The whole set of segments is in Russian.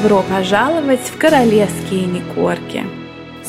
добро пожаловать в королевские Никорки.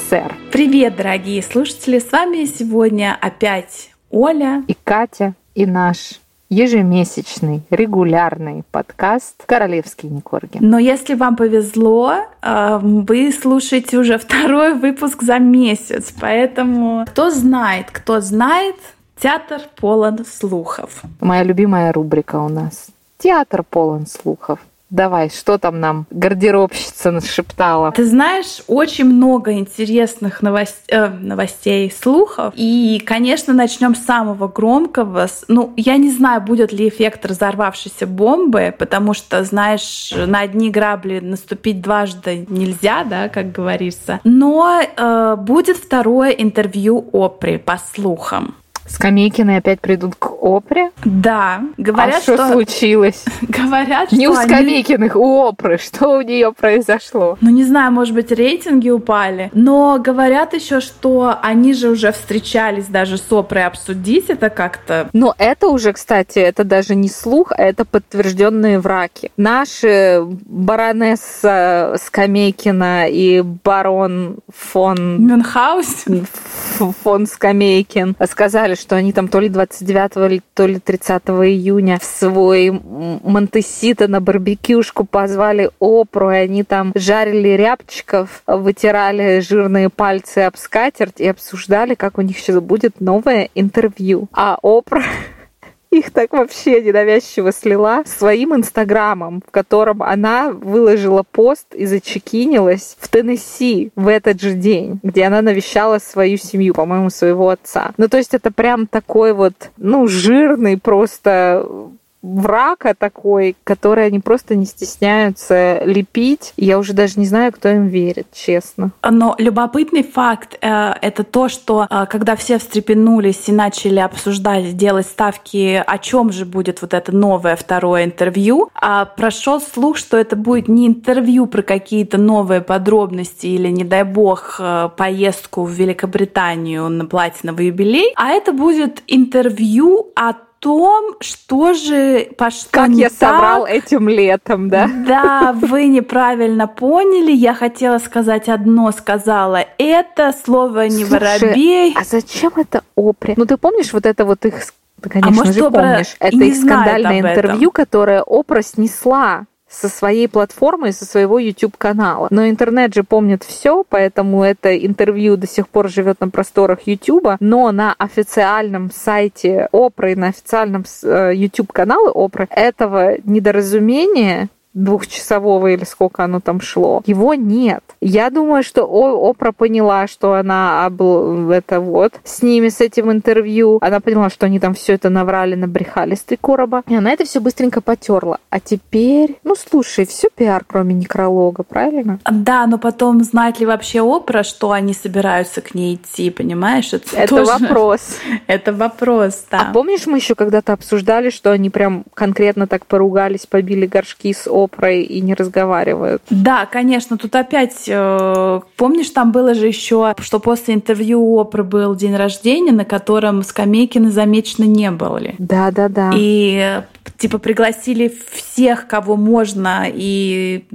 Сэр. Привет, дорогие слушатели! С вами сегодня опять Оля и Катя и наш ежемесячный, регулярный подкаст «Королевские Никорги». Но если вам повезло, э, вы слушаете уже второй выпуск за месяц, поэтому кто знает, кто знает, театр полон слухов. Моя любимая рубрика у нас. Театр полон слухов. Давай, что там нам гардеробщица нашептала? Ты знаешь, очень много интересных новость, э, новостей, слухов. И, конечно, начнем с самого громкого. Ну, я не знаю, будет ли эффект разорвавшейся бомбы, потому что, знаешь, на одни грабли наступить дважды нельзя, да, как говорится. Но э, будет второе интервью Опри, по слухам. Скамейкины опять придут к Опре? Да. Говорят, а что, что случилось? Говорят, не что у Скамейкиных, они... у Опры. Что у нее произошло? Ну, не знаю, может быть, рейтинги упали. Но говорят еще, что они же уже встречались даже с Опрой обсудить это как-то. Но это уже, кстати, это даже не слух, а это подтвержденные враки. Наши баронесса Скамейкина и барон фон... Мюнхгаузен? Фон Скамейкин сказали, что они там то ли 29, то ли 30 июня в свой Монтесита на барбекюшку позвали Опру, и они там жарили рябчиков, вытирали жирные пальцы об скатерть и обсуждали, как у них сейчас будет новое интервью. А Опра их так вообще ненавязчиво слила своим инстаграмом, в котором она выложила пост и зачекинилась в Теннесси в этот же день, где она навещала свою семью, по-моему, своего отца. Ну, то есть это прям такой вот, ну, жирный просто врага такой, который они просто не стесняются лепить. Я уже даже не знаю, кто им верит, честно. Но любопытный факт э, это то, что э, когда все встрепенулись и начали обсуждать, делать ставки, о чем же будет вот это новое второе интервью, э, прошел слух, что это будет не интервью про какие-то новые подробности или, не дай бог, э, поездку в Великобританию на платиновый юбилей, а это будет интервью о том, что же пошло Как не я так. собрал этим летом, да? Да, вы неправильно поняли. Я хотела сказать одно, сказала это. Слово не Слушай, воробей. а зачем это опри? Ну, ты помнишь вот это вот их ты, конечно а может, же, Опра помнишь. Это их скандальное интервью, которое Опра снесла со своей платформы, со своего YouTube-канала. Но интернет же помнит все, поэтому это интервью до сих пор живет на просторах YouTube, но на официальном сайте Опры, на официальном э, YouTube-канале Опры этого недоразумения двухчасового или сколько оно там шло. Его нет. Я думаю, что Опра поняла, что она обл... это вот с ними, с этим интервью. Она поняла, что они там все это наврали, набрехали с три короба. И она это все быстренько потерла. А теперь, ну слушай, все пиар, кроме некролога, правильно? Да, но потом знает ли вообще Опра, что они собираются к ней идти, понимаешь? Это, это тоже... вопрос. Это вопрос, да. А помнишь, мы еще когда-то обсуждали, что они прям конкретно так поругались, побили горшки с Опрой и не разговаривают. Да, конечно, тут опять, э, помнишь, там было же еще, что после интервью Опры был день рождения, на котором Скамейкины замечены не были. Да, да, да. И типа пригласили всех, кого можно, и,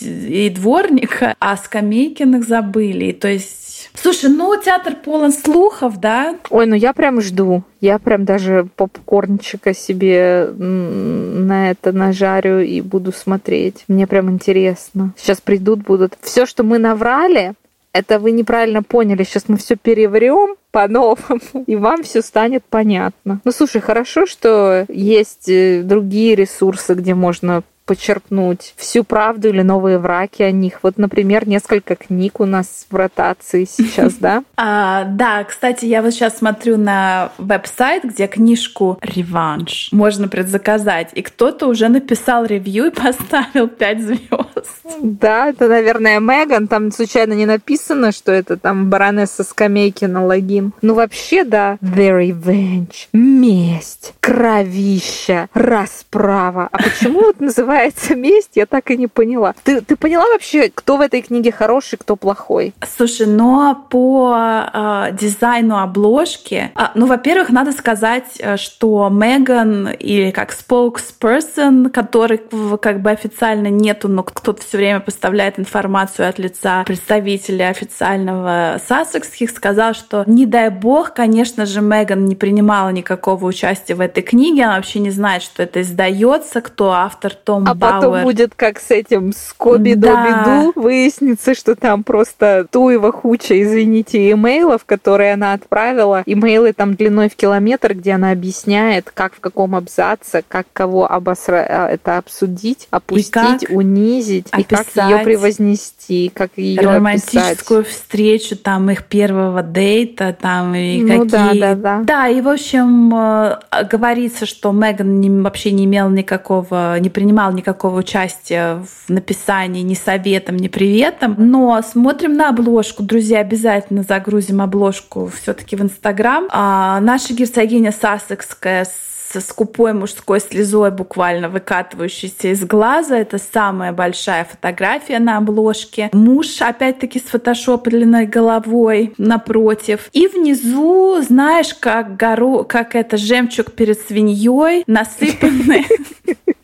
и дворника, а Скамейкиных забыли. То есть Слушай, ну театр полон слухов, да? Ой, ну я прям жду. Я прям даже попкорнчика себе на это нажарю и буду смотреть. Мне прям интересно. Сейчас придут, будут. Все, что мы наврали, это вы неправильно поняли. Сейчас мы все переврем по-новому, и вам все станет понятно. Ну, слушай, хорошо, что есть э, другие ресурсы, где можно почерпнуть всю правду или новые враки о них. Вот, например, несколько книг у нас в ротации сейчас, да? А, да, кстати, я вот сейчас смотрю на веб-сайт, где книжку «Реванш» можно предзаказать, и кто-то уже написал ревью и поставил 5 звезд. Да, это, наверное, Меган. Там случайно не написано, что это там баронесса скамейки на логин. Ну, вообще, да. The Revenge. Месть. Кровища. Расправа. А почему вот называют называется «Месть», я так и не поняла. Ты, ты поняла вообще, кто в этой книге хороший, кто плохой? Слушай, но по э, дизайну обложки, э, ну, во-первых, надо сказать, э, что Меган или как spokesperson, который как бы официально нету, но кто-то все время поставляет информацию от лица представителя официального Сассекских, сказал, что не дай бог, конечно же, Меган не принимала никакого участия в этой книге, она вообще не знает, что это издается, кто автор Том а. А потом будет как с этим Скоби да. Доби выяснится, что там просто туева хуча, извините, имейлов, которые она отправила. Имейлы там длиной в километр, где она объясняет, как в каком абзаце, как кого обосра... А, это обсудить, опустить, и унизить, и как ее превознести, как ее романтическую описать. встречу там их первого дейта, там и ну, какие. Да, да, да. Да, и в общем э, говорится, что Меган вообще не имел никакого, не принимал никакого участия в написании ни советом, ни приветом. Но смотрим на обложку, друзья, обязательно загрузим обложку все-таки в Инстаграм. А наша герцогиня Сассекская с скупой мужской слезой, буквально выкатывающейся из глаза. Это самая большая фотография на обложке. Муж, опять-таки, с фотошопленной головой напротив. И внизу, знаешь, как гору, как это жемчуг перед свиньей, насыпанные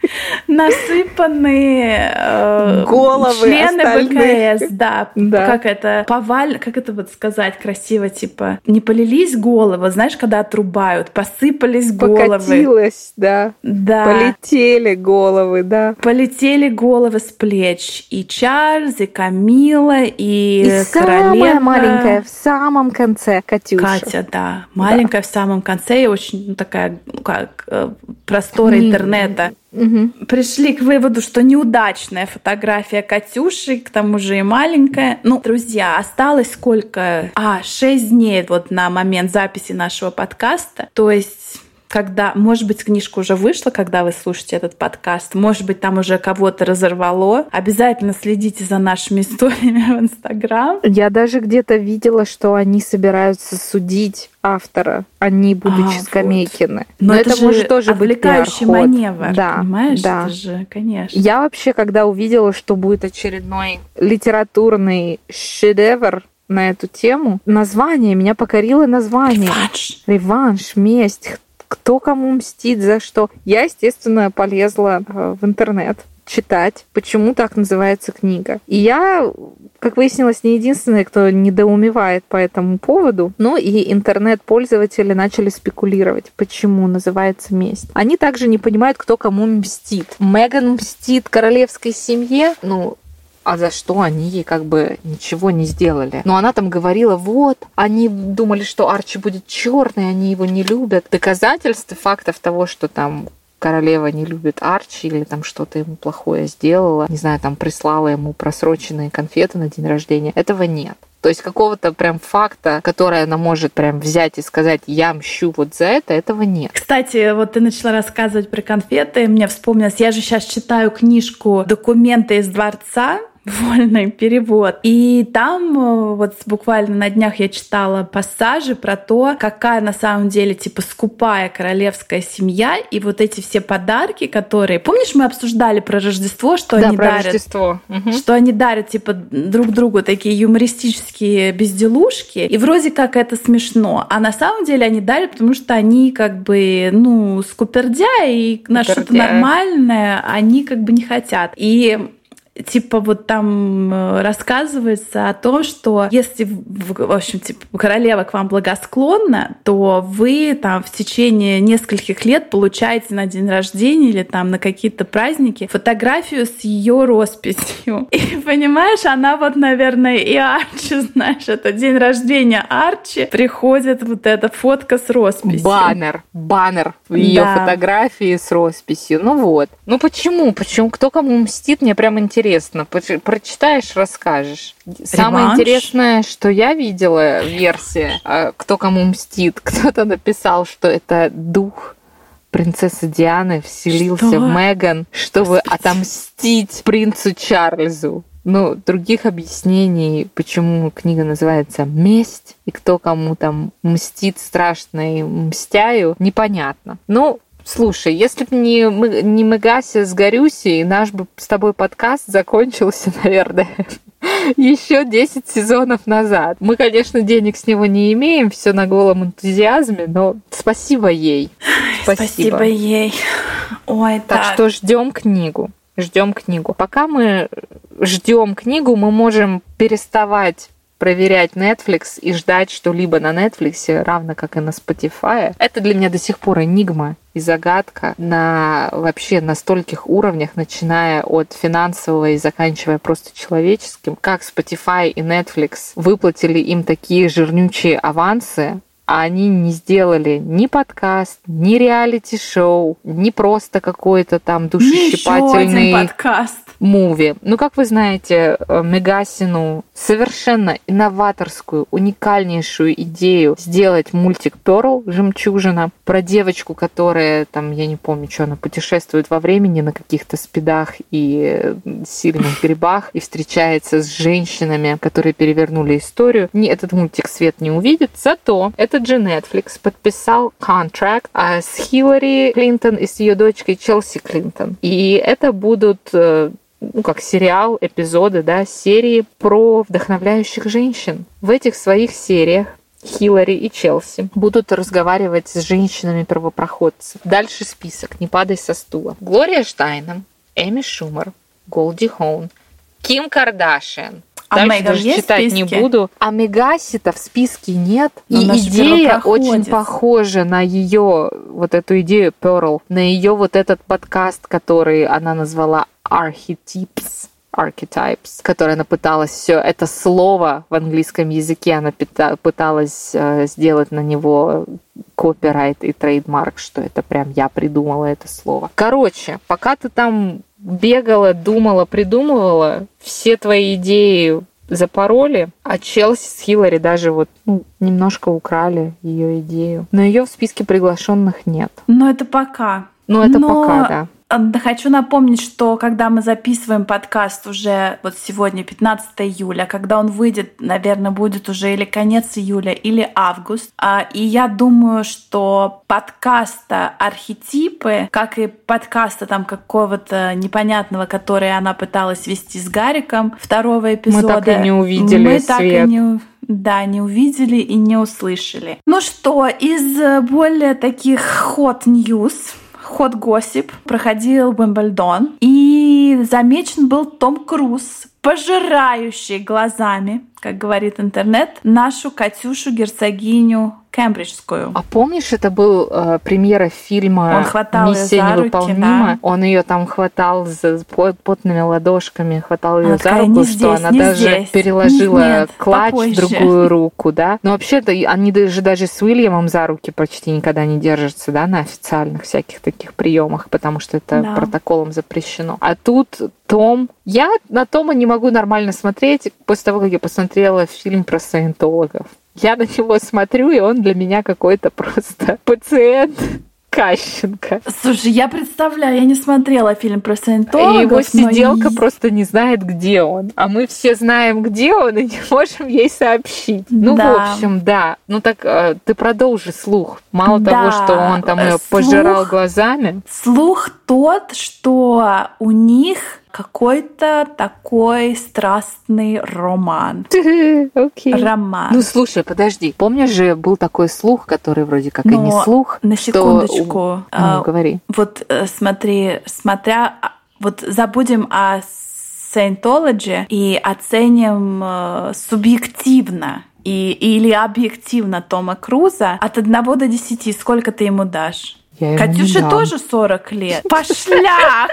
насыпанные э, головы члены остальных. БКС, да, да. Как это поваль, как это вот сказать красиво, типа не полились головы, знаешь, когда отрубают, посыпались головы. Покатилось, да. Да. Полетели головы, да. Полетели головы с плеч и Чарльз, и Камила, и, и королева. самая маленькая в самом конце Катюша. Катя, да, маленькая да. в самом конце и очень ну, такая, ну как э, просторы интернета угу. пришли к выводу, что неудачная фотография Катюши, к тому же и маленькая. Ну, друзья, осталось сколько? А, шесть дней вот на момент записи нашего подкаста. То есть когда, может быть, книжка уже вышла, когда вы слушаете этот подкаст, может быть, там уже кого-то разорвало. Обязательно следите за нашими историями в Инстаграм. Я даже где-то видела, что они собираются судить автора, они будучи а, скамейкины. Вот. Но, Но это, это может тоже быть пиар-ход. маневр, да, понимаешь? Да. Это же, конечно. Я вообще, когда увидела, что будет очередной литературный шедевр, на эту тему. Название, меня покорило название. Реванш. Реванш, месть кто кому мстит, за что. Я, естественно, полезла э, в интернет читать, почему так называется книга. И я, как выяснилось, не единственная, кто недоумевает по этому поводу, но и интернет-пользователи начали спекулировать, почему называется месть. Они также не понимают, кто кому мстит. Меган мстит королевской семье, ну, а за что они ей как бы ничего не сделали. Но она там говорила, вот, они думали, что Арчи будет черный, они его не любят. Доказательств фактов того, что там королева не любит Арчи или там что-то ему плохое сделала, не знаю, там прислала ему просроченные конфеты на день рождения, этого нет. То есть какого-то прям факта, который она может прям взять и сказать, я мщу вот за это, этого нет. Кстати, вот ты начала рассказывать про конфеты, мне вспомнилось, я же сейчас читаю книжку «Документы из дворца», вольный перевод. И там э, вот буквально на днях я читала пассажи про то, какая на самом деле типа скупая королевская семья и вот эти все подарки, которые... Помнишь, мы обсуждали про Рождество, что да, они про дарят? Рождество. Угу. Что они дарят типа друг другу такие юмористические безделушки. И вроде как это смешно. А на самом деле они дарят, потому что они как бы, ну, скупердя и на что-то нормальное они как бы не хотят. И типа вот там э, рассказывается о том, что если, в общем, типа, королева к вам благосклонна, то вы там в течение нескольких лет получаете на день рождения или там на какие-то праздники фотографию с ее росписью. И понимаешь, она вот, наверное, и Арчи, знаешь, это день рождения Арчи, приходит вот эта фотка с росписью. Баннер, баннер в ее да. фотографии с росписью. Ну вот. Ну почему? Почему? Кто кому мстит? Мне прям интересно интересно. Прочитаешь, расскажешь. Реванш? Самое интересное, что я видела версия, а, кто кому мстит. Кто-то написал, что это дух принцессы Дианы вселился что? в Меган, чтобы Господи. отомстить принцу Чарльзу. Ну, других объяснений, почему книга называется «Месть» и кто кому там мстит страшно и мстяю, непонятно. Ну, Слушай, если бы не, мы, не Мегася с Горюси, наш бы с тобой подкаст закончился, наверное, еще 10 сезонов назад. Мы, конечно, денег с него не имеем, все на голом энтузиазме, но спасибо ей. Спасибо, спасибо ей. Ой, так. Так что ждем книгу. Ждем книгу. Пока мы ждем книгу, мы можем переставать проверять Netflix и ждать что-либо на Netflix, равно как и на Spotify. Это для меня до сих пор энигма и загадка на вообще на стольких уровнях, начиная от финансового и заканчивая просто человеческим. Как Spotify и Netflix выплатили им такие жирнючие авансы, а они не сделали ни подкаст, ни реалити-шоу, ни просто какой-то там душещипательный подкаст. муви. Ну, как вы знаете, э, Мегасину совершенно инноваторскую, уникальнейшую идею сделать мультик Перл «Жемчужина» про девочку, которая, там, я не помню, что она путешествует во времени на каких-то спидах и сильных грибах и встречается с женщинами, которые перевернули историю. Не, этот мультик свет не увидит, зато этот же Netflix подписал контракт а, с Хиллари Клинтон и с ее дочкой Челси Клинтон. И это будут э, ну, как сериал, эпизоды, да, серии про вдохновляющих женщин. В этих своих сериях Хиллари и Челси будут разговаривать с женщинами-первопроходцев. Дальше список, не падай со стула. Глория Штайном, Эми Шумер, Голди Хоун, Ким Кардашиан, а Меган даже есть читать в не буду. А Мегаси-то в списке нет. Но и идея очень похожа на ее вот эту идею Pearl, на ее вот этот подкаст, который она назвала Archetypes archetypes, которое она пыталась все это слово в английском языке, она пыталась э, сделать на него копирайт и трейдмарк, что это прям я придумала это слово. Короче, пока ты там бегала, думала, придумывала, все твои идеи запороли, а Челси с Хиллари даже вот ну, немножко украли ее идею. Но ее в списке приглашенных нет. Но это пока. Ну, это Но... пока, да. Хочу напомнить, что когда мы записываем подкаст уже вот сегодня 15 июля, когда он выйдет, наверное, будет уже или конец июля, или август. А, и я думаю, что подкаста архетипы, как и подкаста там какого-то непонятного, который она пыталась вести с Гариком, второго эпизода. Мы так и не увидели Мы свет. так и не да, не увидели и не услышали. Ну что, из более таких hot Госип проходил Уимблдон, и замечен был Том Круз, пожирающий глазами, как говорит интернет, нашу Катюшу герцогиню кембриджскую. А помнишь, это был э, премьера фильма Он хватал «Миссия ее невыполнима»? Руки, да. Он ее там хватал за потными ладошками, хватал ее она за руку, не что здесь, она даже здесь. переложила Нет, клатч попозже. в другую руку, да? Но вообще-то они даже, даже с Уильямом за руки почти никогда не держатся, да, на официальных всяких таких приемах, потому что это Да. протоколом запрещено. А тут том. Я на Тома не могу нормально смотреть после того, как я посмотрела фильм про саентологов. Я на него смотрю, и он для меня какой-то просто пациент Кащенко. Слушай, я представляю, я не смотрела фильм про И саентологов, его но сиделка и- просто не знает, где он. А мы все знаем, где он, и не можем ей сообщить. Ну, Да. в общем, да. Ну так э, ты продолжи слух. Мало Да, того, что он там ее слух. пожирал глазами. Слух тот, что у них какой-то такой страстный роман. Окей. Роман. Ну, слушай, подожди. Помнишь же, был такой слух, который вроде как и не Но слух. на что- секундочку. а, Ну, говори. Вот э, смотри, смотря, а, вот забудем о Scientology и оценим э, субъективно и, или объективно Тома Круза от 1 до 10. Сколько ты ему дашь? Я Катюше тоже 40 лет. Пошляк!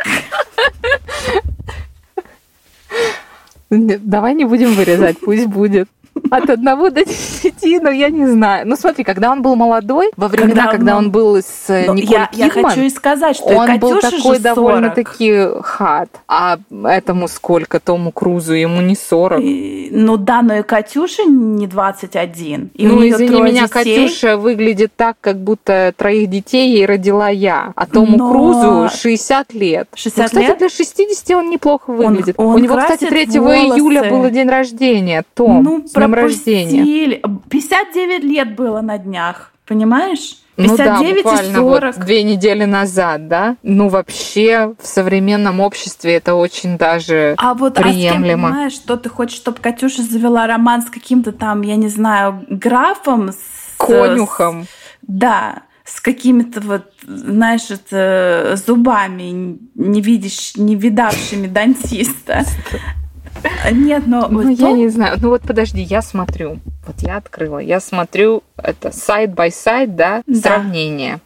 Давай не будем вырезать, пусть будет. От одного до десяти, но я не знаю. Ну смотри, когда он был молодой, во времена, Когда когда, он- он был с э, Но Николь я, я Кидман, хочу и сказать, что он был такой же 40. довольно-таки хат. А этому сколько? Тому Крузу ему не 40. И- Ну да, но и Катюше не 21. И ну, извини меня, детей. Катюша выглядит так, как будто троих детей ей родила я. А Тому Но- Крузу 60 лет. 60 ну, кстати, лет? для 60 он неплохо выглядит. он У него, кстати, красит 3 волосы. июля было день рождения. Том, Ну, с пропустил рождения. 59 лет было на днях, понимаешь? 59 ну да, буквально 40. Вот две недели назад, да? Ну вообще в современном обществе это очень даже а вот, приемлемо. А с кем, понимаешь, что ты хочешь, чтобы Катюша завела роман с каким-то там, я не знаю, графом? С, Конюхом. С, да, с какими-то вот, знаешь, это, зубами, не видишь, не видавшими дантиста. Нет, но... Ну, я не знаю. Ну, вот подожди, я смотрю. Вот я открыла. Я смотрю, это side by side, да, да. сравнение.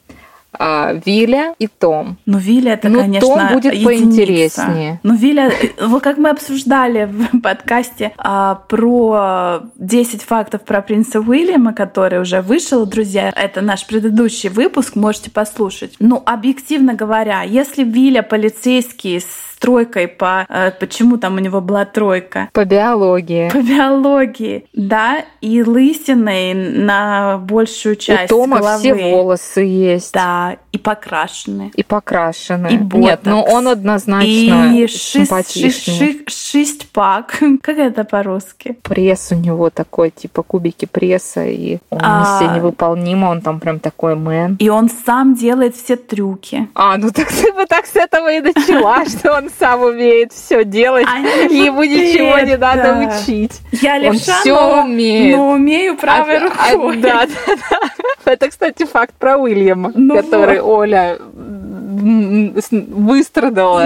А, Виля и Том. Ну, Виля это, ну, конечно, Том будет единица. поинтереснее. Ну, Виля, вот как мы обсуждали в подкасте а, про 10 фактов про принца Уильяма, который уже вышел, друзья, это наш предыдущий выпуск, можете послушать. Ну, объективно говоря, если Виля полицейский с тройкой по... Э, почему там у него была тройка? По биологии. По биологии, да. И лысиной на большую часть У Тома головы. все волосы есть. Да, и покрашены. И покрашены. И ботокс. Нет, ну он однозначно и симпатичный. шесть пак. Как это по-русски? Пресс у него такой, типа кубики пресса, и он а... миссия невыполнима, он там прям такой мэн. И он сам делает все трюки. А, ну так ты бы так с этого и начала, что он сам умеет все делать, ему ничего не надо учить. Я левша, он все умеет. но умею правой рукой. Да, да, да. Это, кстати, факт про Уильяма, ну который Оля выстрадала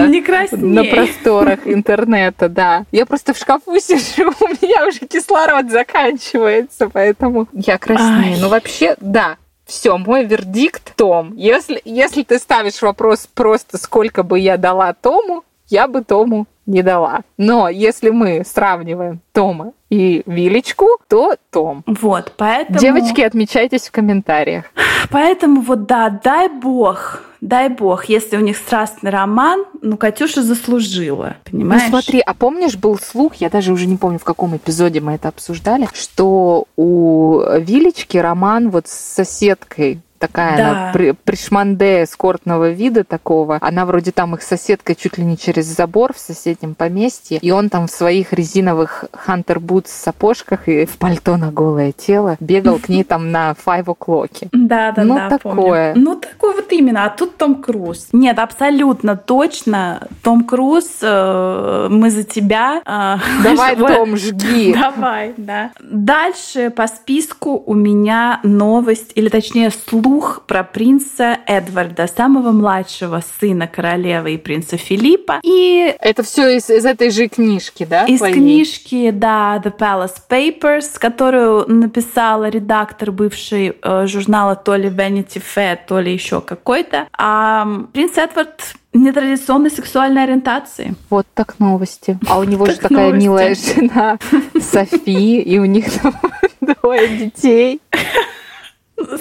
на просторах интернета, да. Я просто в шкафу сижу, у меня уже кислород заканчивается, поэтому я краснею. Ну, вообще, да, все, мой вердикт Том. Если, если ты ставишь вопрос просто, сколько бы я дала Тому, я бы Тому не дала. Но если мы сравниваем Тома и Вилечку, то Том. Вот, поэтому... Девочки, отмечайтесь в комментариях. Поэтому вот да, дай бог, дай бог, если у них страстный роман, ну, Катюша заслужила, понимаешь? Ну, смотри, а помнишь, был слух, я даже уже не помню, в каком эпизоде мы это обсуждали, что у Вилечки роман вот с соседкой такая да. она при, пришманде эскортного вида такого. Она вроде там их соседка чуть ли не через забор в соседнем поместье. И он там в своих резиновых хантер бутс сапожках и в пальто на голое тело бегал к ней там на five o'clock. Да, да, ну, да. такое. Помню. Ну, такое вот именно. А тут Том Круз. Нет, абсолютно точно. Том Круз, э, мы за тебя. Э, Давай, Том, жги. Давай, да. Дальше по списку у меня новость, или точнее слух слух про принца Эдварда, самого младшего сына королевы и принца Филиппа. И это все из, из этой же книжки, да? Из твоей? книжки, да, The Palace Papers, которую написала редактор бывший э, журнала то ли Vanity Fair, то ли еще какой-то. А принц Эдвард нетрадиционной сексуальной ориентации. Вот так новости. А у него же такая милая жена Софи, и у них двое детей.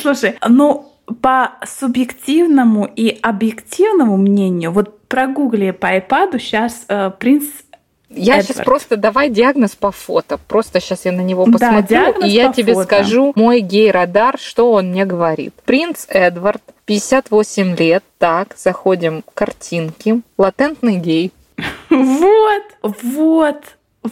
Слушай, ну по субъективному и объективному мнению, вот прогугли по iPad сейчас э, принц я Эдвард. сейчас просто давай диагноз по фото. Просто сейчас я на него посмотрю, да, и я тебе фото. скажу мой гей-радар, что он мне говорит. Принц Эдвард, 58 лет, так, заходим картинки, латентный гей. Вот, вот,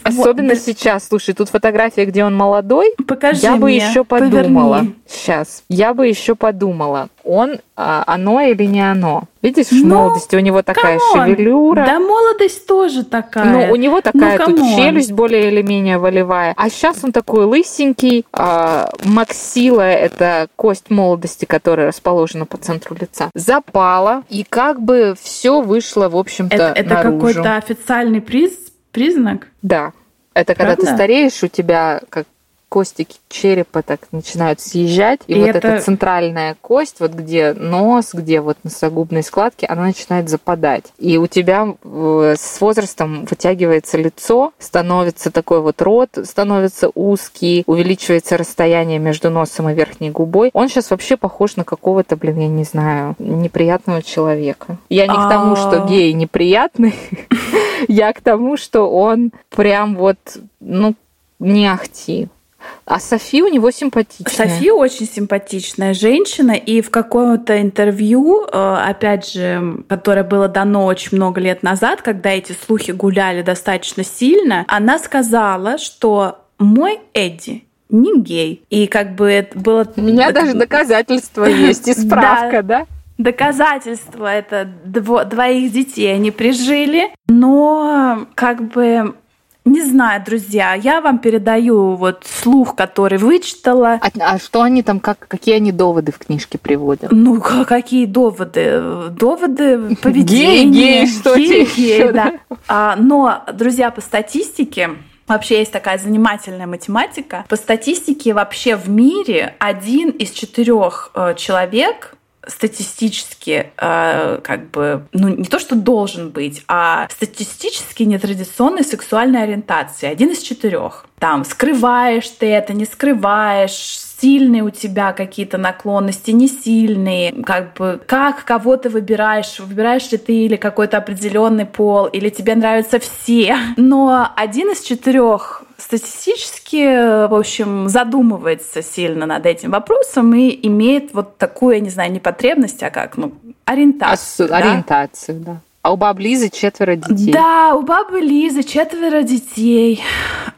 Особенно вот. сейчас. Слушай, тут фотография, где он молодой. Покажи Я мне. бы еще подумала. Поверни. Сейчас. Я бы еще подумала. Он а, оно или не оно? Видишь, в ну, молодости у него такая come on. шевелюра. Да, молодость тоже такая. Ну, у него такая ну, тут челюсть более или менее волевая. А сейчас он такой лысенький. А, максила – это кость молодости, которая расположена по центру лица. Запала. И как бы все вышло, в общем-то, Это, это какой-то официальный приз признак? Да. Это когда Правда? ты стареешь, у тебя как костики черепа так начинают съезжать, и, и вот это... эта центральная кость, вот где нос, где вот носогубные складки, она начинает западать. И у тебя э, с возрастом вытягивается лицо, становится такой вот рот, становится узкий, увеличивается расстояние между носом и верхней губой. Он сейчас вообще похож на какого-то, блин, я не знаю, неприятного человека. Я не к тому, что а. гей неприятный, я к тому, что он прям вот, ну, не ахти. А Софи у него симпатичная. Софи очень симпатичная женщина, и в каком-то интервью, э, опять же, которое было дано очень много лет назад, когда эти слухи гуляли достаточно сильно, она сказала, что мой Эдди не гей. И как бы это было... У меня даже доказательства есть и справка, да? Доказательства это дво, двоих детей они прижили, но как бы не знаю, друзья, я вам передаю вот слух, который вычитала. А, а что они там, как, какие они доводы в книжке приводят? Ну, какие доводы? Доводы поведения. Гей, гей, что гей, гей, да. А, но, друзья, по статистике, Вообще есть такая занимательная математика. По статистике вообще в мире один из четырех э, человек статистически э, как бы, ну не то, что должен быть, а статистически нетрадиционной сексуальной ориентации. Один из четырех. Там скрываешь ты это, не скрываешь, сильные у тебя какие-то наклонности, не сильные, как бы как кого ты выбираешь, выбираешь ли ты или какой-то определенный пол, или тебе нравятся все. Но один из четырех статистически, в общем, задумывается сильно над этим вопросом и имеет вот такую, я не знаю, не потребность, а как, ну, ориентацию. Ос- да? Ориентацию, да. А у бабы Лизы четверо детей. Да, у бабы Лизы четверо детей.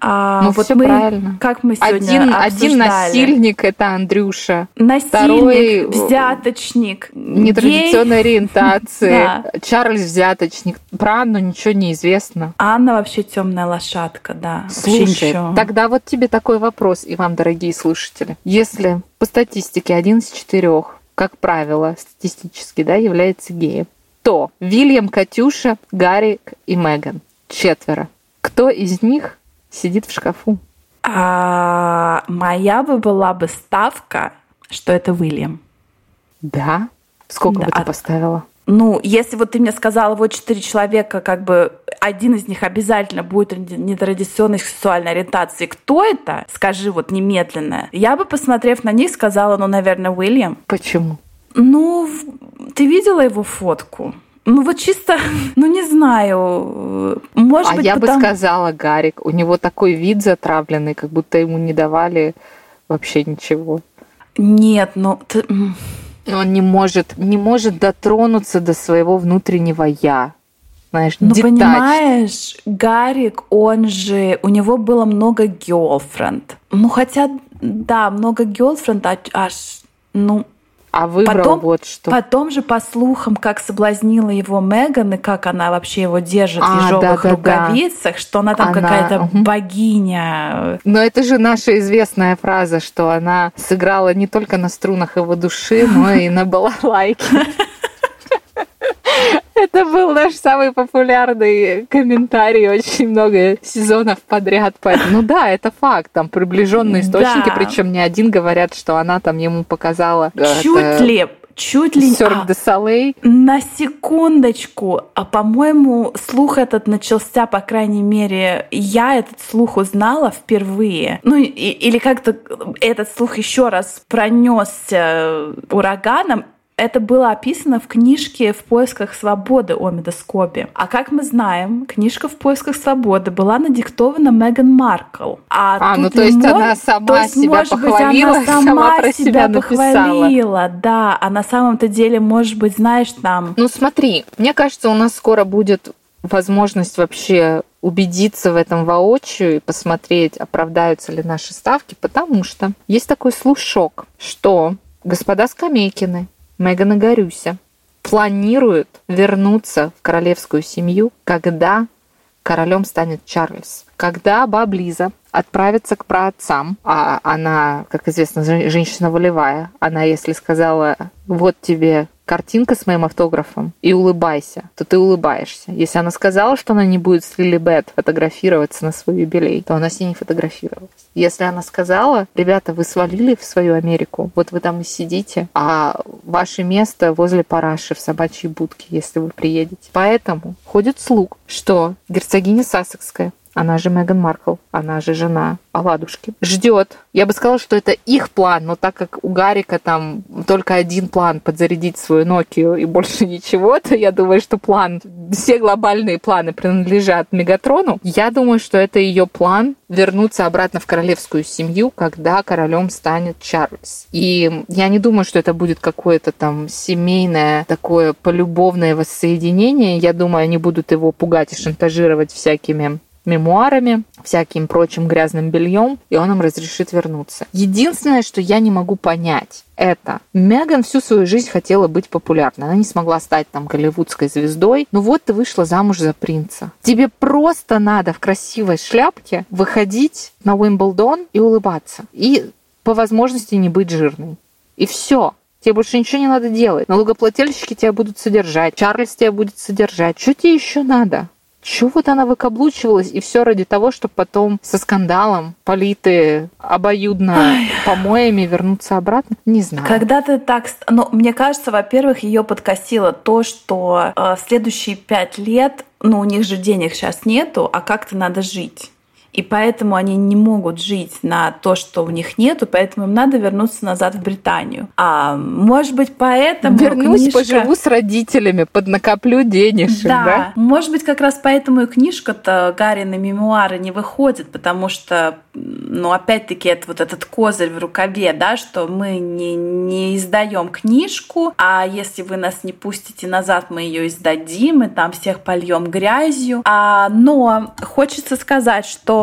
А, ну, вот все мы, правильно. Как мы сегодня один, обсуждали. один насильник это Андрюша. Насильник, Второй взяточник. Нетрадиционной гей. ориентации. да. Чарльз взяточник. Про Анну ничего не известно. Анна вообще темная лошадка, да. Слушай, тогда вот тебе такой вопрос, и вам, дорогие слушатели. Если по статистике один из четырех, как правило, статистически, да, является геем, кто? Вильям, Катюша, Гарик и Меган. Четверо. Кто из них сидит в шкафу? А, моя бы была бы ставка, что это Уильям. Да? Сколько да. бы ты поставила? Ну, если вот ты мне сказала, вот четыре человека, как бы один из них обязательно будет нетрадиционной сексуальной ориентации. Кто это? Скажи вот немедленно. Я бы, посмотрев на них, сказала, ну, наверное, Уильям. Почему? Ну, ты видела его фотку? Ну вот чисто, ну не знаю, может а быть. А я потому... бы сказала Гарик, у него такой вид затравленный, как будто ему не давали вообще ничего. Нет, но ты... он не может, не может дотронуться до своего внутреннего я. Знаешь, ну детач. понимаешь, Гарик, он же, у него было много girlfriend. Ну хотя, да, много girlfriend, а аж, ну, а выбрал потом, вот что. Потом же по слухам, как соблазнила его Меган и как она вообще его держит а, в ежовых да, да, рукавицах, да. что она там она... какая-то угу. богиня. Но это же наша известная фраза, что она сыграла не только на струнах его души, но и на балалайке. Это был наш самый популярный комментарий очень много сезонов подряд. Ну да, это факт. Там приближенные источники, да. причем не один говорят, что она там ему показала. Чуть это... ли чуть ли де Солей. На секундочку. А, по-моему, слух этот начался, по крайней мере, я этот слух узнала впервые. Ну, и, или как-то этот слух еще раз пронесся ураганом, это было описано в книжке «В поисках свободы» о медоскопе. А как мы знаем, книжка «В поисках свободы» была надиктована Меган Маркл. А, а ну то есть мой... она сама то есть, себя может похвалила, быть, она сама, сама про себя, себя похвалила, да. А на самом-то деле, может быть, знаешь, там... Ну смотри, мне кажется, у нас скоро будет возможность вообще убедиться в этом воочию и посмотреть, оправдаются ли наши ставки, потому что есть такой слушок, что господа Скамейкины Меган и Горюся планируют вернуться в королевскую семью, когда королем станет Чарльз. Когда Баблиза отправится к праотцам, а она, как известно, женщина волевая, она, если сказала, вот тебе картинка с моим автографом и улыбайся, то ты улыбаешься. Если она сказала, что она не будет с Лили Бет фотографироваться на свой юбилей, то она с ней не фотографировалась. Если она сказала, ребята, вы свалили в свою Америку, вот вы там и сидите, а ваше место возле параши в собачьей будке, если вы приедете. Поэтому ходит слух, что герцогиня Сассекская она же Меган Маркл, она же жена Оладушки, ждет. Я бы сказала, что это их план, но так как у Гарика там только один план подзарядить свою Nokia и больше ничего, то я думаю, что план, все глобальные планы принадлежат Мегатрону. Я думаю, что это ее план вернуться обратно в королевскую семью, когда королем станет Чарльз. И я не думаю, что это будет какое-то там семейное такое полюбовное воссоединение. Я думаю, они будут его пугать и шантажировать всякими мемуарами, всяким прочим грязным бельем, и он им разрешит вернуться. Единственное, что я не могу понять, это Меган всю свою жизнь хотела быть популярной. Она не смогла стать там голливудской звездой. Ну вот ты вышла замуж за принца. Тебе просто надо в красивой шляпке выходить на Уимблдон и улыбаться. И по возможности не быть жирной. И все. Тебе больше ничего не надо делать. Налогоплательщики тебя будут содержать, Чарльз тебя будет содержать. Что тебе еще надо? Чего вот она выкаблучивалась, и все ради того, чтобы потом со скандалом, политые обоюдно Ай. помоями вернуться обратно? Не знаю. Когда ты так... Ну, мне кажется, во-первых, ее подкосило то, что э, следующие пять лет, ну, у них же денег сейчас нету, а как-то надо жить. И поэтому они не могут жить на то, что у них нету, поэтому им надо вернуться назад в Британию. А может быть, поэтому Вернусь, книжка... поживу с родителями, поднакоплю денежек, да? да? Может быть, как раз поэтому и книжка-то Гарри на мемуары не выходит, потому что, ну, опять-таки, это вот этот козырь в рукаве, да, что мы не, не издаем книжку, а если вы нас не пустите назад, мы ее издадим, и там всех польем грязью. А, но хочется сказать, что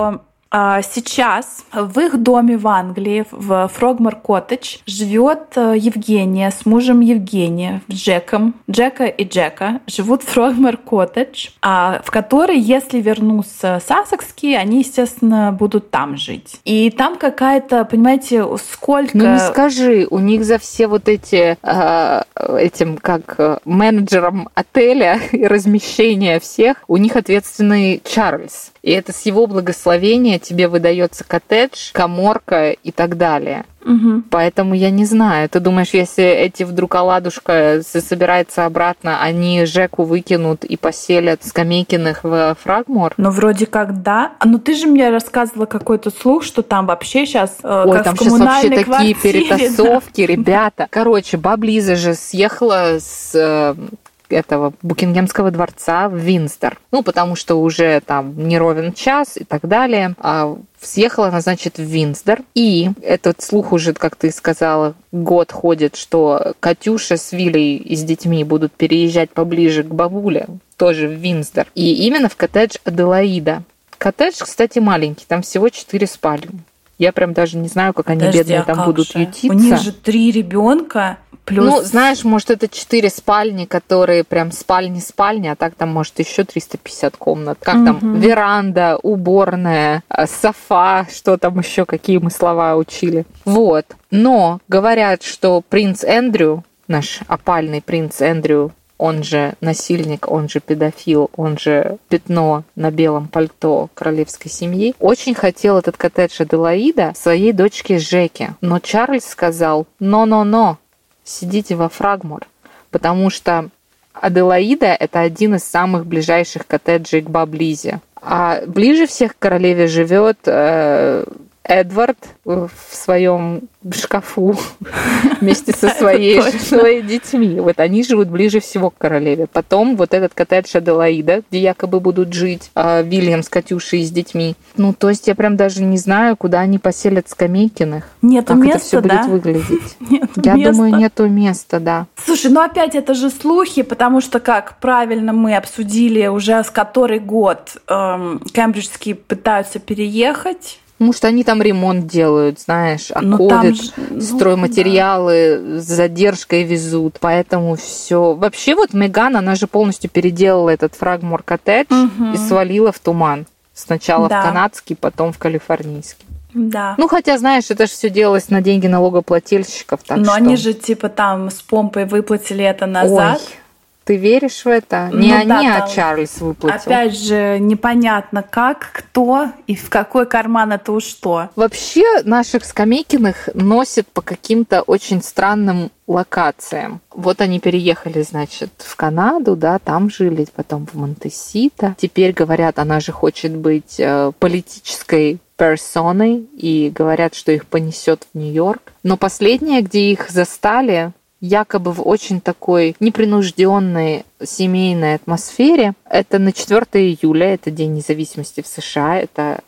а, сейчас в их доме в Англии, в Фрогмар Коттедж, живет э, Евгения с мужем Евгения, Джеком. Джека и Джека живут в Фрогмар Коттедж, а, в который, если вернутся сассекские, они, естественно, будут там жить. И там какая-то, понимаете, сколько... Ну не скажи, у них за все вот эти, э, этим как э, менеджером отеля и размещения всех, у них ответственный Чарльз. И это с его благословения тебе выдается коттедж, коморка и так далее. Угу. Поэтому я не знаю. Ты думаешь, если эти вдруг оладушка собирается обратно, они Жеку выкинут и поселят Скамейкиных в Фрагмор? Ну, вроде как да. Ну, ты же мне рассказывала какой-то слух, что там вообще сейчас э, Ой, там сейчас вообще такие перетасовки, да. ребята. Короче, Баблиза же съехала с э, этого Букингемского дворца в Винстер. Ну, потому что уже там не ровен час и так далее. А съехала она, значит, в Винстер. И этот слух уже, как ты сказала, год ходит, что Катюша с Вилей и с детьми будут переезжать поближе к бабуле, тоже в Винстер. И именно в коттедж Аделаида. Коттедж, кстати, маленький, там всего четыре спальни. Я прям даже не знаю, как они Подожди, бедные а там будут же? ютиться. У них же три ребенка. Плюс... Ну, знаешь, может, это четыре спальни, которые прям спальни-спальни, а так там, может, еще 350 комнат. Как угу. там? Веранда, уборная, э, софа, что там еще, какие мы слова учили. Вот. Но говорят, что принц Эндрю, наш опальный принц Эндрю, он же насильник, он же педофил, он же пятно на белом пальто королевской семьи, очень хотел этот коттедж Аделаида своей дочке Жеке. Но Чарльз сказал «но-но-но, сидите во Фрагмор, потому что Аделаида – это один из самых ближайших коттеджей к Баблизе. А ближе всех к королеве живет э, Эдвард в своем шкафу вместе со своей женой и детьми. Вот они живут ближе всего к королеве. Потом вот этот коттедж Аделаида, где якобы будут жить э, Вильям с Катюшей и с детьми. Ну, то есть я прям даже не знаю, куда они поселят Скамейкиных. Нету как места, это все да? будет выглядеть. Нету я места. думаю, нету места, да. Слушай, ну опять это же слухи, потому что, как правильно мы обсудили уже с который год эм, кембриджские пытаются переехать может, они там ремонт делают, знаешь, оковят, ну, стройматериалы да. с задержкой везут, поэтому все. Вообще вот Меган, она же полностью переделала этот фрагмор коттедж угу. и свалила в туман. Сначала да. в канадский, потом в калифорнийский. Да. Ну, хотя, знаешь, это же все делалось на деньги налогоплательщиков. Так Но что... они же, типа, там с помпой выплатили это назад. Ой. Ты веришь в это? Не ну, они, да, а Чарльз выплатил. Опять же, непонятно как, кто и в какой карман это уж что. Вообще наших Скамейкиных носят по каким-то очень странным локациям. Вот они переехали, значит, в Канаду, да, там жили, потом в Монтесита. Теперь говорят, она же хочет быть э, политической персоной, и говорят, что их понесет в Нью-Йорк. Но последнее, где их застали, якобы в очень такой непринужденной семейной атмосфере. Это на 4 июля, это День независимости в США, это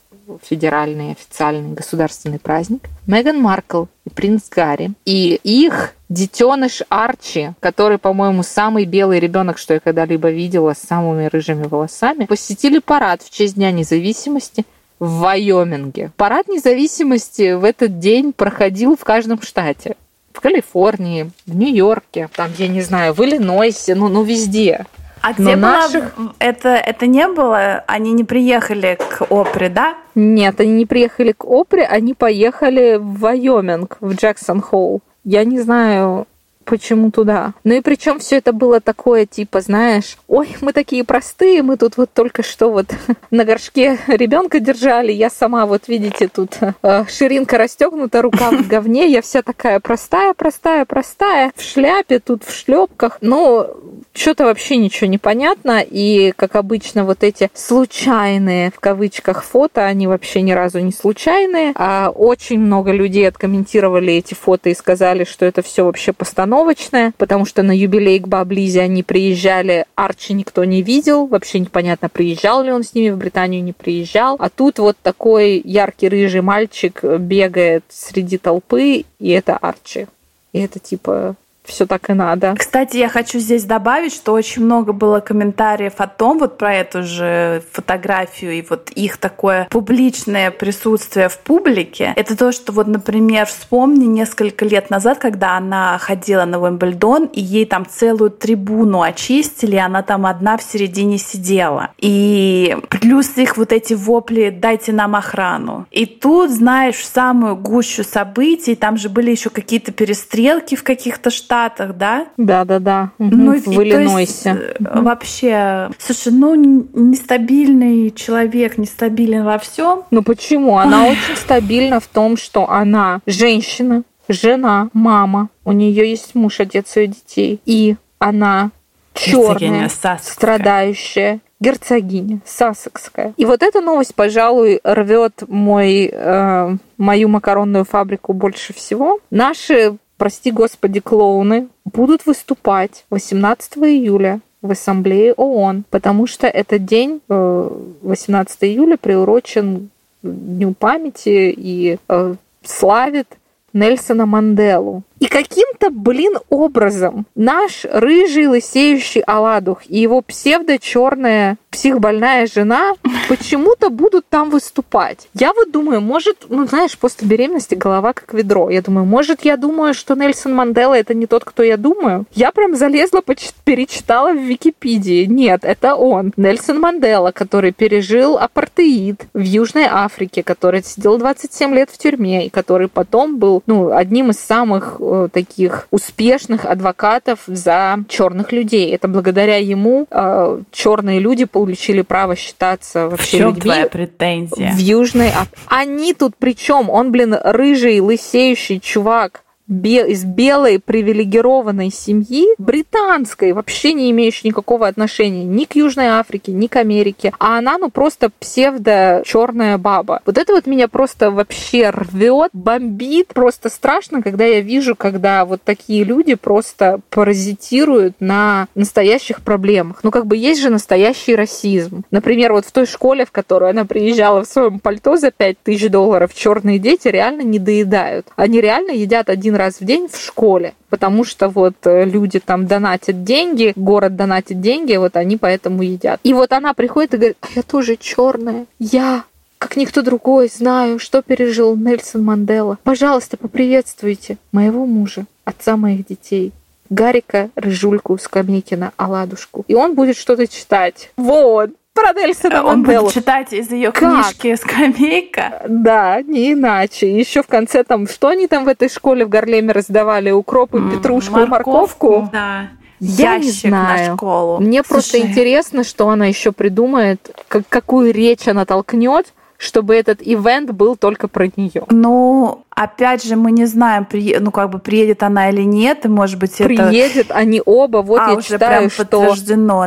федеральный официальный государственный праздник. Меган Маркл и принц Гарри. И их детеныш Арчи, который, по-моему, самый белый ребенок, что я когда-либо видела, с самыми рыжими волосами, посетили парад в честь Дня независимости в Вайоминге. Парад независимости в этот день проходил в каждом штате. В Калифорнии, в Нью-Йорке, там, я не знаю, в Иллинойсе, ну, ну везде. А где Но была... Наших... Это, это не было? Они не приехали к Опре, да? Нет, они не приехали к Опре, они поехали в Вайоминг, в Джексон Холл. Я не знаю, почему туда. Ну и причем все это было такое, типа, знаешь, ой, мы такие простые, мы тут вот только что вот на горшке ребенка держали, я сама, вот видите, тут э, ширинка расстегнута, рука в говне, я вся такая простая, простая, простая, в шляпе, тут в шлепках. Но что-то вообще ничего не понятно, и, как обычно, вот эти случайные, в кавычках, фото, они вообще ни разу не случайные. А очень много людей откомментировали эти фото и сказали, что это все вообще постановка постановочная, потому что на юбилей к Баблизе они приезжали, Арчи никто не видел, вообще непонятно, приезжал ли он с ними в Британию, не приезжал. А тут вот такой яркий рыжий мальчик бегает среди толпы, и это Арчи. И это типа все так и надо. Кстати, я хочу здесь добавить, что очень много было комментариев о том, вот про эту же фотографию и вот их такое публичное присутствие в публике. Это то, что вот, например, вспомни несколько лет назад, когда она ходила на Уимблдон, и ей там целую трибуну очистили, и она там одна в середине сидела. И плюс их вот эти вопли «дайте нам охрану». И тут, знаешь, самую гущу событий, там же были еще какие-то перестрелки в каких-то штатах, Штатах, да? Да, да, да. Ну, в Иллинойсе. Угу. Вообще, слушай, ну нестабильный человек, нестабилен во всем. Ну почему? Она Ой. очень стабильна в том, что она женщина, жена, мама, у нее есть муж, отец ее детей, и она черная, страдающая, герцогиня Сассекская. И вот эта новость, пожалуй, рвет мой, э, мою макаронную фабрику больше всего. Наши прости господи, клоуны будут выступать 18 июля в Ассамблее ООН, потому что этот день, 18 э, июля, приурочен Дню памяти и э, славит Нельсона Манделу. И каким-то, блин, образом наш рыжий лысеющий Аладух и его псевдо-черная психбольная жена почему-то будут там выступать. Я вот думаю, может, ну знаешь, после беременности голова как ведро. Я думаю, может, я думаю, что Нельсон Мандела это не тот, кто я думаю. Я прям залезла, перечитала в Википедии. Нет, это он. Нельсон Мандела, который пережил апартеид в Южной Африке, который сидел 27 лет в тюрьме и который потом был ну, одним из самых таких успешных адвокатов за черных людей. Это благодаря ему э, черные люди получили право считаться вообще в чем людьми. твоя претензия? В Южной Африке. Они тут причем? Он, блин, рыжий, лысеющий чувак из белой привилегированной семьи, британской, вообще не имеющей никакого отношения ни к Южной Африке, ни к Америке, а она, ну, просто псевдо черная баба. Вот это вот меня просто вообще рвет, бомбит, просто страшно, когда я вижу, когда вот такие люди просто паразитируют на настоящих проблемах. Ну, как бы есть же настоящий расизм. Например, вот в той школе, в которую она приезжала в своем пальто за 5000 долларов, черные дети реально не доедают. Они реально едят один раз в день в школе, потому что вот э, люди там донатят деньги, город донатит деньги, вот они поэтому едят. И вот она приходит и говорит, а я тоже черная, я как никто другой, знаю, что пережил Нельсон Мандела. Пожалуйста, поприветствуйте моего мужа, отца моих детей. Гарика, Рыжульку, Скамейкина, Аладушку. И он будет что-то читать. Вот про Нельсона Он Манделу. будет читать из ее книжки «Скамейка». Да, не иначе. Еще в конце там, что они там в этой школе в Гарлеме раздавали? Укроп и петрушку, морковку? морковку? Да. Я Ящик не знаю. на школу. Мне Слушай. просто интересно, что она еще придумает, как, какую речь она толкнет, чтобы этот ивент был только про нее. Ну, опять же, мы не знаем, при, ну, как бы приедет она или нет, и, может быть, приедет, это... Приедет, они оба, вот а, я читаю, что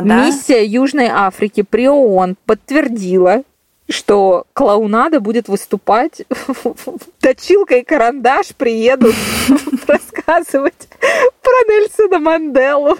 да? миссия Южной Африки при ООН подтвердила, что клоунада будет выступать, точилка и карандаш приедут рассказывать про Нельсона Манделу.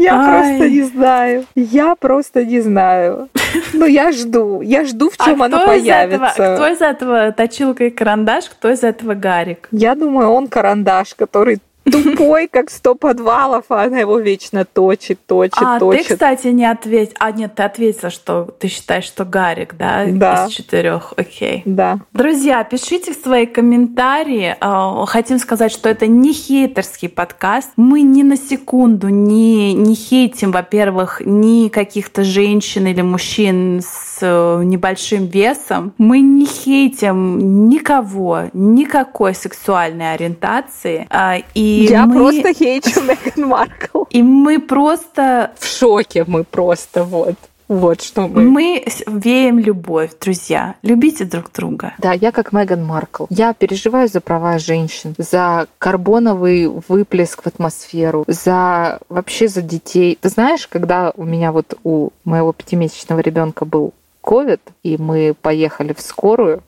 Я просто не знаю. Я просто не знаю. Ну, я жду. Я жду, в чем а она кто появится. Из этого, кто из этого точилка и карандаш, кто из этого Гарик? Я думаю, он карандаш, который тупой, как сто подвалов, а она его вечно точит, точит, а, точит. ты, кстати, не ответил. А, нет, ты ответила, что ты считаешь, что Гарик, да? Да. Из четырех, окей. Да. Друзья, пишите в свои комментарии. А, хотим сказать, что это не хейтерский подкаст. Мы ни на секунду не, не хейтим, во-первых, ни каких-то женщин или мужчин с э, небольшим весом. Мы не хейтим никого, никакой сексуальной ориентации. А, и Я мы... просто хейчу Меган Маркл. И мы просто... В шоке мы просто, вот. Вот что мы. Мы веем любовь, друзья. Любите друг друга. Да, я как Меган Маркл. Я переживаю за права женщин, за карбоновый выплеск в атмосферу, за вообще за детей. Ты знаешь, когда у меня вот у моего пятимесячного ребенка был ковид, и мы поехали в скорую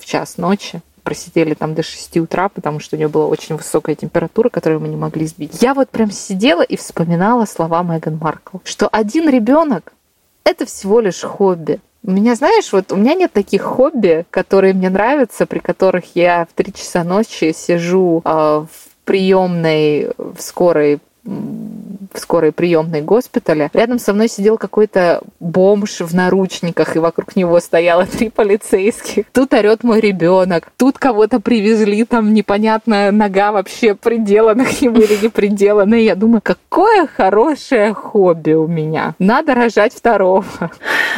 в час ночи, просидели там до 6 утра, потому что у нее была очень высокая температура, которую мы не могли сбить. Я вот прям сидела и вспоминала слова Меган Маркл, что один ребенок это всего лишь хобби. У меня, знаешь, вот у меня нет таких хобби, которые мне нравятся, при которых я в 3 часа ночи сижу э, в приемной в скорой в скорой приемной госпиталя. Рядом со мной сидел какой-то бомж в наручниках, и вокруг него стояло три полицейских. Тут орет мой ребенок, тут кого-то привезли, там непонятная нога вообще приделана к нему или не приделана. И я думаю, какое хорошее хобби у меня. Надо рожать второго.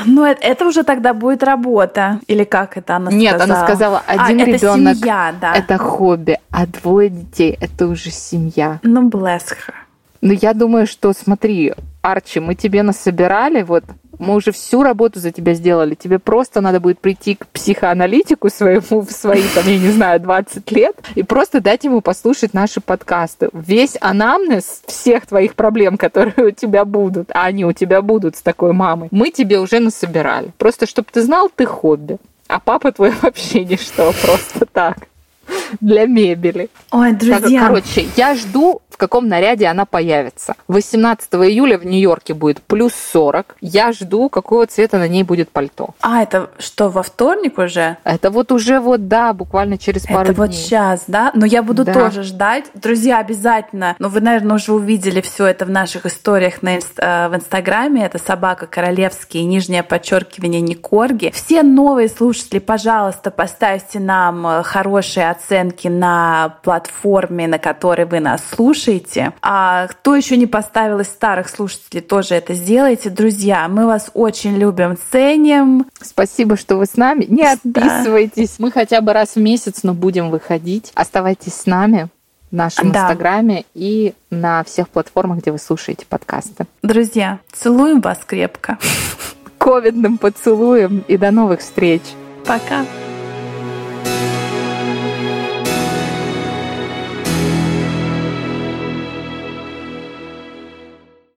Ну, это, это уже тогда будет работа. Или как это она Нет, сказала? она сказала, один а, ребенок это, семья, да. это хобби, а двое детей это уже семья. Ну, bless her. Ну, я думаю, что, смотри, Арчи, мы тебе насобирали, вот мы уже всю работу за тебя сделали. Тебе просто надо будет прийти к психоаналитику своему в свои, там, я не знаю, 20 лет и просто дать ему послушать наши подкасты. Весь анамнез всех твоих проблем, которые у тебя будут, а они у тебя будут с такой мамой, мы тебе уже насобирали. Просто, чтобы ты знал, ты хобби. А папа твой вообще ничто, просто так для мебели. Ой, друзья. Короче, я жду, каком наряде она появится. 18 июля в Нью-Йорке будет плюс 40. Я жду, какого цвета на ней будет пальто. А, это что, во вторник уже? Это вот уже вот, да, буквально через пару это дней. вот сейчас, да? Но я буду Да. тоже ждать. Друзья, обязательно. Но вы, наверное, уже увидели все это в наших историях на инст- э, в Инстаграме. Это собака королевский, нижнее подчеркивание Никорги. Все новые слушатели, пожалуйста, поставьте нам э, хорошие оценки на платформе, на которой вы нас слушаете. А кто еще не поставил из старых слушателей, тоже это сделайте. Друзья, мы вас очень любим, ценим. Спасибо, что вы с нами. Не Да. отписывайтесь. Мы хотя бы раз в месяц, но будем выходить. Оставайтесь с нами в нашем Да. Инстаграме и на всех платформах, где вы слушаете подкасты. Друзья, целуем вас крепко. Ковидным поцелуем и до новых встреч! Пока.